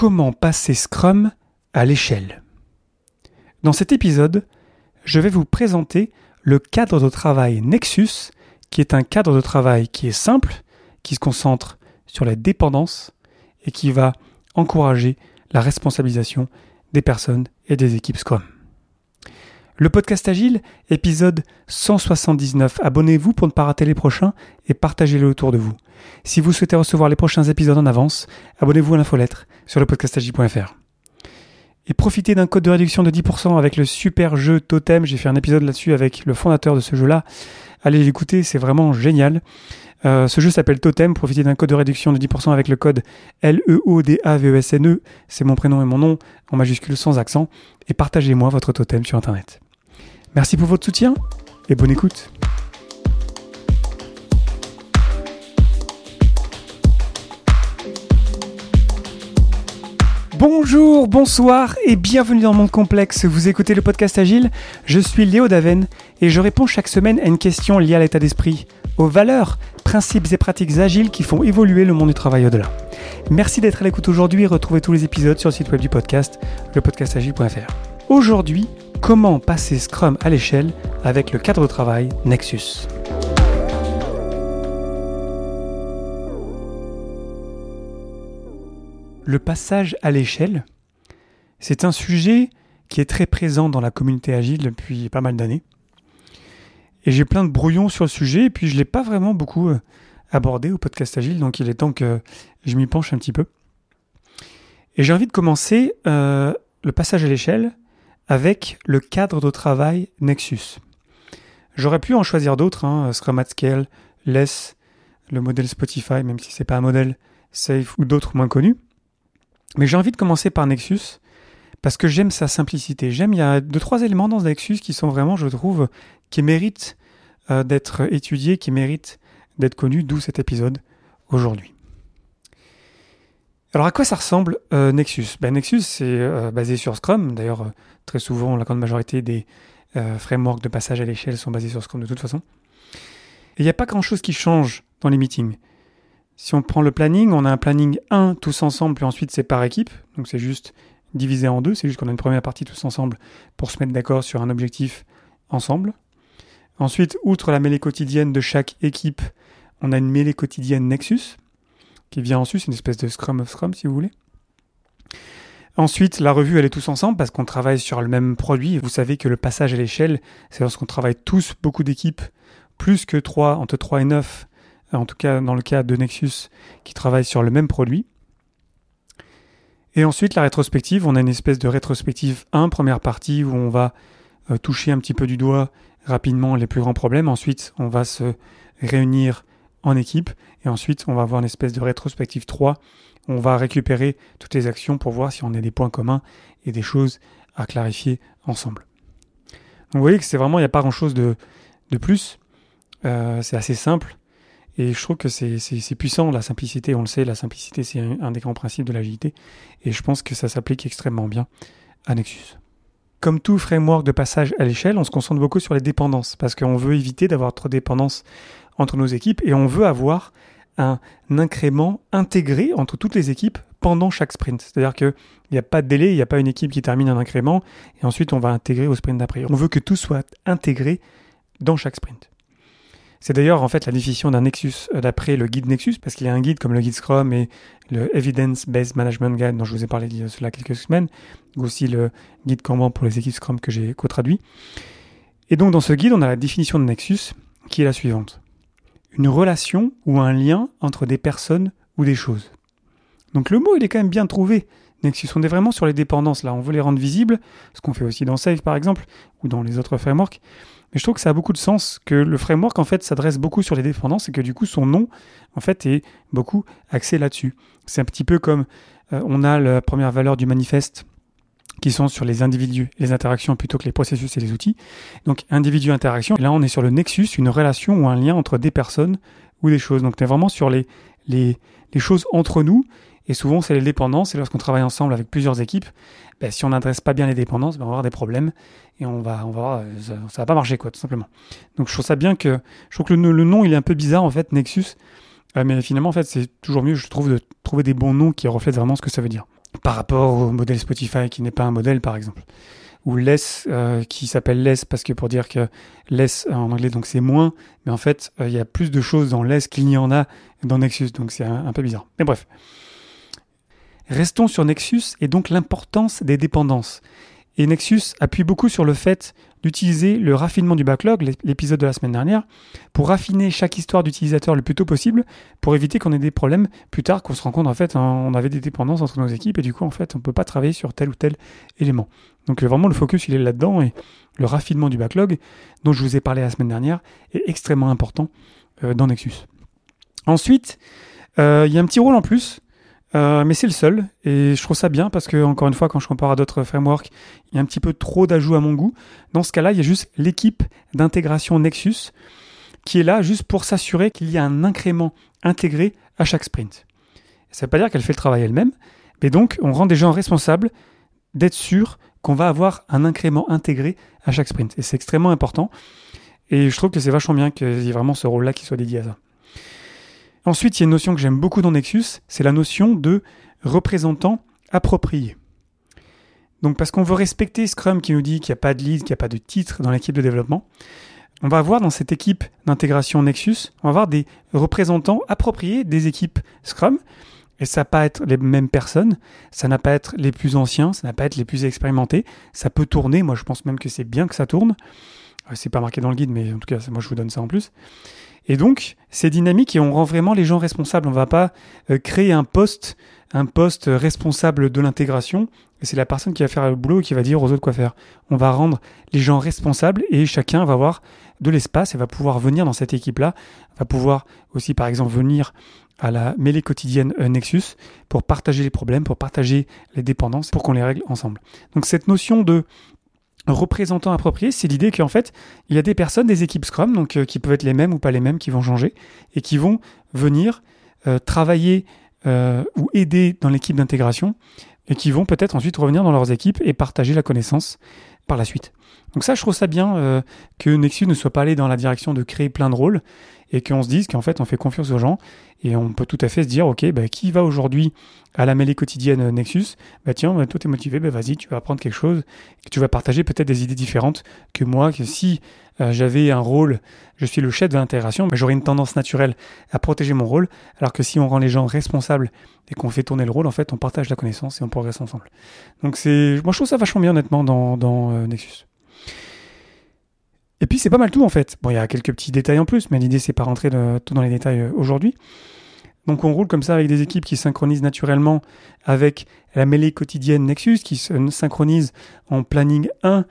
Comment passer Scrum à l'échelle Dans cet épisode, je vais vous présenter le cadre de travail Nexus, qui est un cadre de travail qui est simple, qui se concentre sur la dépendance et qui va encourager la responsabilisation des personnes et des équipes Scrum. Le podcast Agile, épisode 179. Abonnez-vous pour ne pas rater les prochains et partagez-le autour de vous. Si vous souhaitez recevoir les prochains épisodes en avance, abonnez-vous à l'infolettre sur le podcastagile.fr. Et profitez d'un code de réduction de 10% avec le super jeu Totem. J'ai fait un épisode là-dessus avec le fondateur de ce jeu-là. Allez l'écouter, c'est vraiment génial. Euh, ce jeu s'appelle Totem. Profitez d'un code de réduction de 10% avec le code L-E-O-D-A-V-E-S-N-E. E. C'est mon prénom et mon nom en majuscule sans accent. Et partagez-moi votre totem sur Internet. Merci pour votre soutien et bonne écoute. Bonjour, bonsoir et bienvenue dans Monde Complexe. Vous écoutez le podcast Agile. Je suis Léo Daven et je réponds chaque semaine à une question liée à l'état d'esprit, aux valeurs, principes et pratiques agiles qui font évoluer le monde du travail au-delà. Merci d'être à l'écoute aujourd'hui et retrouvez tous les épisodes sur le site web du podcast, lepodcastagile.fr. Aujourd'hui, comment passer Scrum à l'échelle avec le cadre de travail Nexus. Le passage à l'échelle, c'est un sujet qui est très présent dans la communauté agile depuis pas mal d'années. Et j'ai plein de brouillons sur le sujet, et puis je ne l'ai pas vraiment beaucoup euh, abordé au podcast agile, donc il est temps que je m'y penche un petit peu. Et j'ai envie de commencer euh, le passage à l'échelle avec le cadre de travail Nexus. J'aurais pu en choisir d'autres, hein, Scrum at Scale, Less, le modèle Spotify, même si c'est pas un modèle safe ou d'autres moins connus. Mais j'ai envie de commencer par Nexus parce que j'aime sa simplicité. J'aime, il y a deux, trois éléments dans Nexus qui sont vraiment, je trouve, qui méritent euh, d'être étudiés, qui méritent d'être connus, d'où cet épisode aujourd'hui. Alors à quoi ça ressemble euh, Nexus? Ben, Nexus c'est euh, basé sur Scrum. D'ailleurs, euh, très souvent, la grande majorité des frameworks de passage à l'échelle sont basés sur Scrum de toute façon. Et il n'y a pas grand-chose qui change dans les meetings. Si on prend le planning, on a un planning 1 tous ensemble, puis ensuite c'est par équipe. Donc c'est juste divisé en deux. C'est juste qu'on a une première partie tous ensemble pour se mettre d'accord sur un objectif ensemble. Ensuite, outre la mêlée quotidienne de chaque équipe, on a une mêlée quotidienne Nexus qui vient ensuite, c'est une espèce de Scrum of Scrum si vous voulez. Ensuite, la revue, elle est tous ensemble parce qu'on travaille sur le même produit. Vous savez que le passage à l'échelle, c'est lorsqu'on travaille tous, beaucoup d'équipes, plus que 3, entre 3 et 9, en tout cas dans le cas de Nexus, qui travaillent sur le même produit. Et ensuite, la rétrospective, on a une espèce de rétrospective 1, première partie, où on va euh, toucher un petit peu du doigt rapidement les plus grands problèmes. Ensuite, on va se réunir en équipe. Et ensuite, on va avoir une espèce de rétrospective 3. On va récupérer toutes les actions pour voir si on a des points communs et des choses à clarifier ensemble. Donc vous voyez que c'est vraiment, il n'y a pas grand-chose de, de plus. Euh, c'est assez simple. Et je trouve que c'est puissant, la simplicité, on le sait, la simplicité c'est un, un, des grands principes de l'agilité. Et je pense que ça s'applique extrêmement bien à Nexus. Comme tout framework de passage à l'échelle, on se concentre beaucoup sur les dépendances, parce qu'on veut éviter d'avoir trop de dépendances entre nos équipes et on veut avoir un incrément intégré entre toutes les équipes pendant chaque sprint. C'est-à-dire qu'il n'y a pas de délai, il n'y a pas une équipe qui termine un incrément et ensuite on va intégrer au sprint d'après. On veut que tout soit intégré dans chaque sprint. C'est d'ailleurs en fait la définition d'un Nexus euh, d'après le guide Nexus, parce qu'il y a un guide comme le guide Scrum et le Evidence Based Management Guide dont je vous ai parlé il y a cela quelques semaines, ou aussi le guide Kanban pour les équipes Scrum que j'ai co-traduit. Et donc dans ce guide, on a la définition de Nexus qui est la suivante une relation ou un lien entre des personnes ou des choses. Donc le mot, il est quand même bien trouvé. Nexus, on est vraiment sur les dépendances là, on veut les rendre visibles, ce qu'on fait aussi dans Save par exemple, ou dans les autres frameworks. Mais je trouve que ça a beaucoup de sens, que le framework en fait s'adresse beaucoup sur les dépendances et que du coup son nom en fait est beaucoup axé là-dessus. C'est un petit peu comme euh, on a la première valeur du manifeste qui sont sur les individus les interactions plutôt que les processus et les outils. Donc individu interaction, et là on est sur le nexus, une relation ou un lien entre des personnes ou des choses. Donc on est vraiment sur les, les choses entre nous, et souvent c'est les dépendances, et lorsqu'on travaille ensemble avec plusieurs équipes, ben, si on n'adresse pas bien les dépendances, ben, on va avoir des problèmes, et on va, on va ça, ça, va pas marcher quoi, tout simplement. Donc je trouve ça bien que, je trouve que le, nom il est un peu bizarre en fait, Nexus, euh, mais finalement en fait c'est toujours mieux je trouve de trouver des bons noms qui reflètent vraiment ce que ça veut dire. par rapport au modèle Spotify qui n'est pas un modèle par exemple. Ou less euh, qui s'appelle less parce que pour dire que less en anglais donc c'est moins. Mais en fait euh, il y a plus de choses dans less qu'il n'y en a dans Nexus. Donc c'est un, peu bizarre. Mais bref restons sur Nexus et donc l'importance des dépendances et Nexus appuie beaucoup sur le fait d'utiliser le raffinement du backlog, l'épisode de la semaine dernière, pour raffiner chaque histoire d'utilisateur le plus tôt possible, pour éviter qu'on ait des problèmes plus tard, qu'on se rend compte en fait, hein, on avait des dépendances entre nos équipes et du coup en fait on ne peut pas travailler sur tel ou tel élément. Donc vraiment le focus il est là-dedans et le raffinement du backlog dont je vous ai parlé la semaine dernière est extrêmement important euh, dans Nexus. Ensuite, euh, il y a un petit rôle en plus euh, mais c'est le seul, et je trouve ça bien parce que, encore une fois, quand je compare à d'autres frameworks, il y a un petit peu trop d'ajouts à mon goût. Dans ce cas-là, il y a juste l'équipe d'intégration Nexus qui est là juste pour s'assurer qu'il y a un incrément intégré à chaque sprint. Ça ne veut pas dire qu'elle fait le travail elle-même, mais donc on rend des gens responsables d'être sûr qu'on va avoir un incrément intégré à chaque sprint. Et c'est extrêmement important. Et je trouve que c'est vachement bien qu'il y ait vraiment ce rôle-là qui soit dédié à ça. Ensuite, il y a une notion que j'aime beaucoup dans Nexus, c'est la notion de représentant approprié. Donc parce qu'on veut respecter Scrum qui nous dit qu'il n'y a pas de lead, qu'il n'y a pas de titre dans l'équipe de développement, on va avoir dans cette équipe d'intégration Nexus, on va avoir des représentants appropriés des équipes Scrum. Et ça n'a pas être les mêmes personnes, ça n'a pas être les plus anciens, ça n'a pas être les plus expérimentés. Ça peut tourner, moi je pense même que c'est bien que ça tourne. C'est pas marqué dans le guide, mais en tout cas, moi je vous donne ça en plus. Et donc, c'est dynamique et on rend vraiment les gens responsables. On ne va pas euh, créer un poste, un poste responsable de l'intégration. C'est la personne qui va faire le boulot et qui va dire aux autres quoi faire. On va rendre les gens responsables et chacun va avoir de l'espace et va pouvoir venir dans cette équipe-là. Va pouvoir aussi, par exemple, venir à la mêlée quotidienne euh, Nexus pour partager les problèmes, pour partager les dépendances, pour qu'on les règle ensemble. Donc cette notion de représentant approprié, c'est l'idée qu'en fait, il y a des personnes, des équipes Scrum, donc euh, qui peuvent être les mêmes ou pas les mêmes, qui vont changer et qui vont venir euh, travailler euh, ou aider dans l'équipe d'intégration et qui vont peut-être ensuite revenir dans leurs équipes et partager la connaissance la suite. Donc ça, je trouve ça bien que Nexus ne soit pas allé dans la direction de créer plein de rôles et qu'on se dise qu'en fait, on fait confiance aux gens et on peut tout à fait se dire, ok, bah, qui va aujourd'hui à la mêlée quotidienne Nexus? Bah tiens, bah, toi t'es motivé, bah vas-y, tu vas apprendre quelque chose, et tu vas partager peut-être des idées différentes que moi, que si euh, j'avais un rôle, je suis le chef de l'intégration, bah, j'aurais une tendance naturelle à protéger mon rôle, alors que si on rend les gens responsables et qu'on fait tourner le rôle, en fait, on partage la connaissance et on progresse ensemble. Donc c'est, moi je trouve ça vachement bien honnêtement dans, euh, Nexus. Et puis c'est pas mal tout en fait. Bon, il y a quelques petits détails en plus, mais l'idée c'est pas rentrer tout dans les détails euh, aujourd'hui. Donc on roule comme ça avec des équipes qui synchronisent naturellement avec la mêlée quotidienne Nexus, qui se synchronise en planning 1.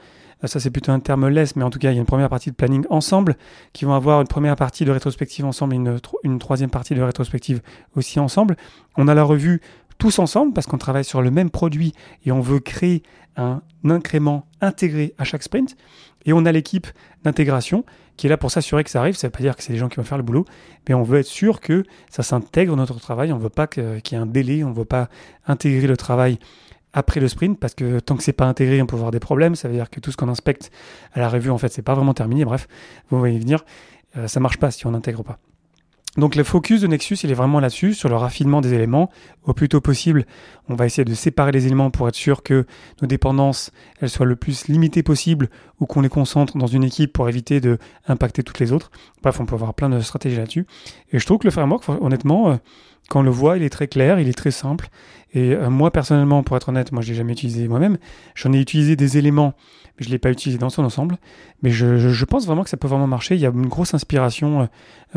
Euh, ça c'est plutôt un terme less, mais en tout cas il y a une première partie de planning ensemble, qui vont avoir une première partie de rétrospective ensemble et une, une troisième partie de rétrospective aussi ensemble. On a la revue tous ensemble parce qu'on travaille sur le même produit et on veut créer un incrément intégré à chaque sprint. Et on a l'équipe d'intégration qui est là pour s'assurer que ça arrive. Ça ne veut pas dire que c'est les gens qui vont faire le boulot, mais on veut être sûr que ça s'intègre dans notre travail. On ne veut pas qu'il y ait un délai, on ne veut pas intégrer le travail après le sprint parce que tant que c'est pas intégré, on peut avoir des problèmes. Ça veut dire que tout ce qu'on inspecte à la revue, en fait, c'est pas vraiment terminé. Bref, vous voyez venir, euh, ça marche pas si on n'intègre pas. Donc le focus de Nexus, il est vraiment là-dessus, sur le raffinement des éléments. Au plus tôt possible, on va essayer de séparer les éléments pour être sûr que nos dépendances, elles soient le plus limitées possible ou qu'on les concentre dans une équipe pour éviter de impacter toutes les autres. Bref, on peut avoir plein de stratégies là-dessus. Et je trouve que le framework, honnêtement, euh, quand on le voit, il est très clair, il est très simple. Et euh, moi, personnellement, pour être honnête, moi, je l'ai jamais utilisé moi-même. J'en ai utilisé des éléments je ne l'ai pas utilisé dans son ensemble. Mais je, pense vraiment que ça peut vraiment marcher. Il y a une grosse inspiration euh,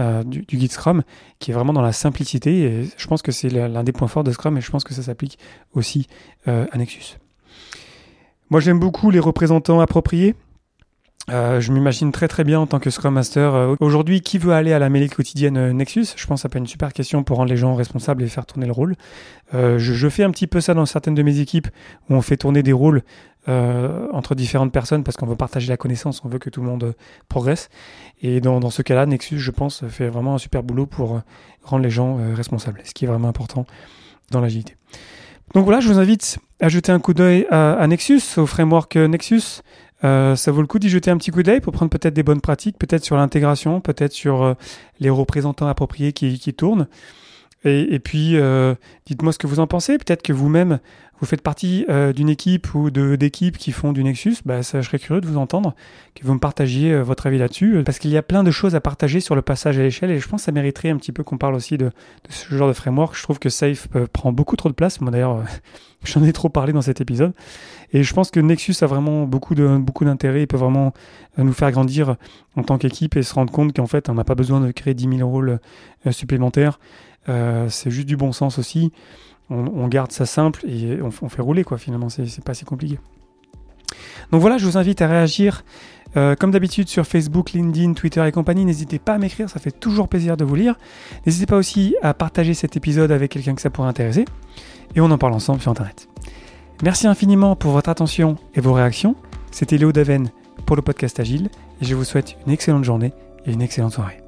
euh, du, guide Scrum qui est vraiment dans la simplicité. Et je pense que c'est l'un des points forts de Scrum et je pense que ça s'applique aussi à Nexus. Moi, j'aime beaucoup les représentants appropriés. Euh, je m'imagine très très bien en tant que Scrum Master. Euh, aujourd'hui, qui veut aller à la mêlée quotidienne euh, Nexus? Je pense que ça peut être une super question pour rendre les gens responsables et faire tourner le rôle. Je, je, fais un petit peu ça dans certaines de mes équipes où on fait tourner des rôles entre différentes personnes parce qu'on veut partager la connaissance, on veut que tout le monde progresse. Et dans, dans ce cas-là, Nexus, je pense, fait vraiment un super boulot pour rendre les gens responsables, ce qui est vraiment important dans l'agilité. Donc voilà, je vous invite à jeter un coup d'œil à Nexus, au framework Nexus. Euh, ça vaut le coup d'y jeter un petit coup d'œil pour prendre peut-être des bonnes pratiques, peut-être sur l'intégration, peut-être sur euh, les représentants appropriés qui, qui tournent. Et, puis, euh, dites-moi ce que vous en pensez. Peut-être que vous-même, vous faites partie euh, d'une équipe ou d'équipes qui font du Nexus. Bah, ça, je serais curieux de vous entendre, que vous me partagiez euh, votre avis là-dessus. Parce qu'il y a plein de choses à partager sur le passage à l'échelle. Et je pense que ça mériterait un petit peu qu'on parle aussi de, de, ce genre de framework. Je trouve que Safe prend beaucoup trop de place. Moi, d'ailleurs, j'en ai trop parlé dans cet épisode. Et je pense que Nexus a vraiment beaucoup de beaucoup d'intérêt. Il peut vraiment nous faire grandir en tant qu'équipe et se rendre compte qu'en fait, on n'a pas besoin de créer 10 000 rôles supplémentaires. Euh, c'est juste du bon sens aussi. On, garde ça simple et on, fait rouler, quoi, finalement. C'est pas si compliqué. Donc voilà, je vous invite à réagir euh, comme d'habitude sur Facebook, LinkedIn, Twitter et compagnie. N'hésitez pas à m'écrire, ça fait toujours plaisir de vous lire. N'hésitez pas aussi à partager cet épisode avec quelqu'un que ça pourrait intéresser. Et on en parle ensemble sur Internet. Merci infiniment pour votre attention et vos réactions. C'était Léo Daven pour le podcast Agile et je vous souhaite une excellente journée et une excellente soirée.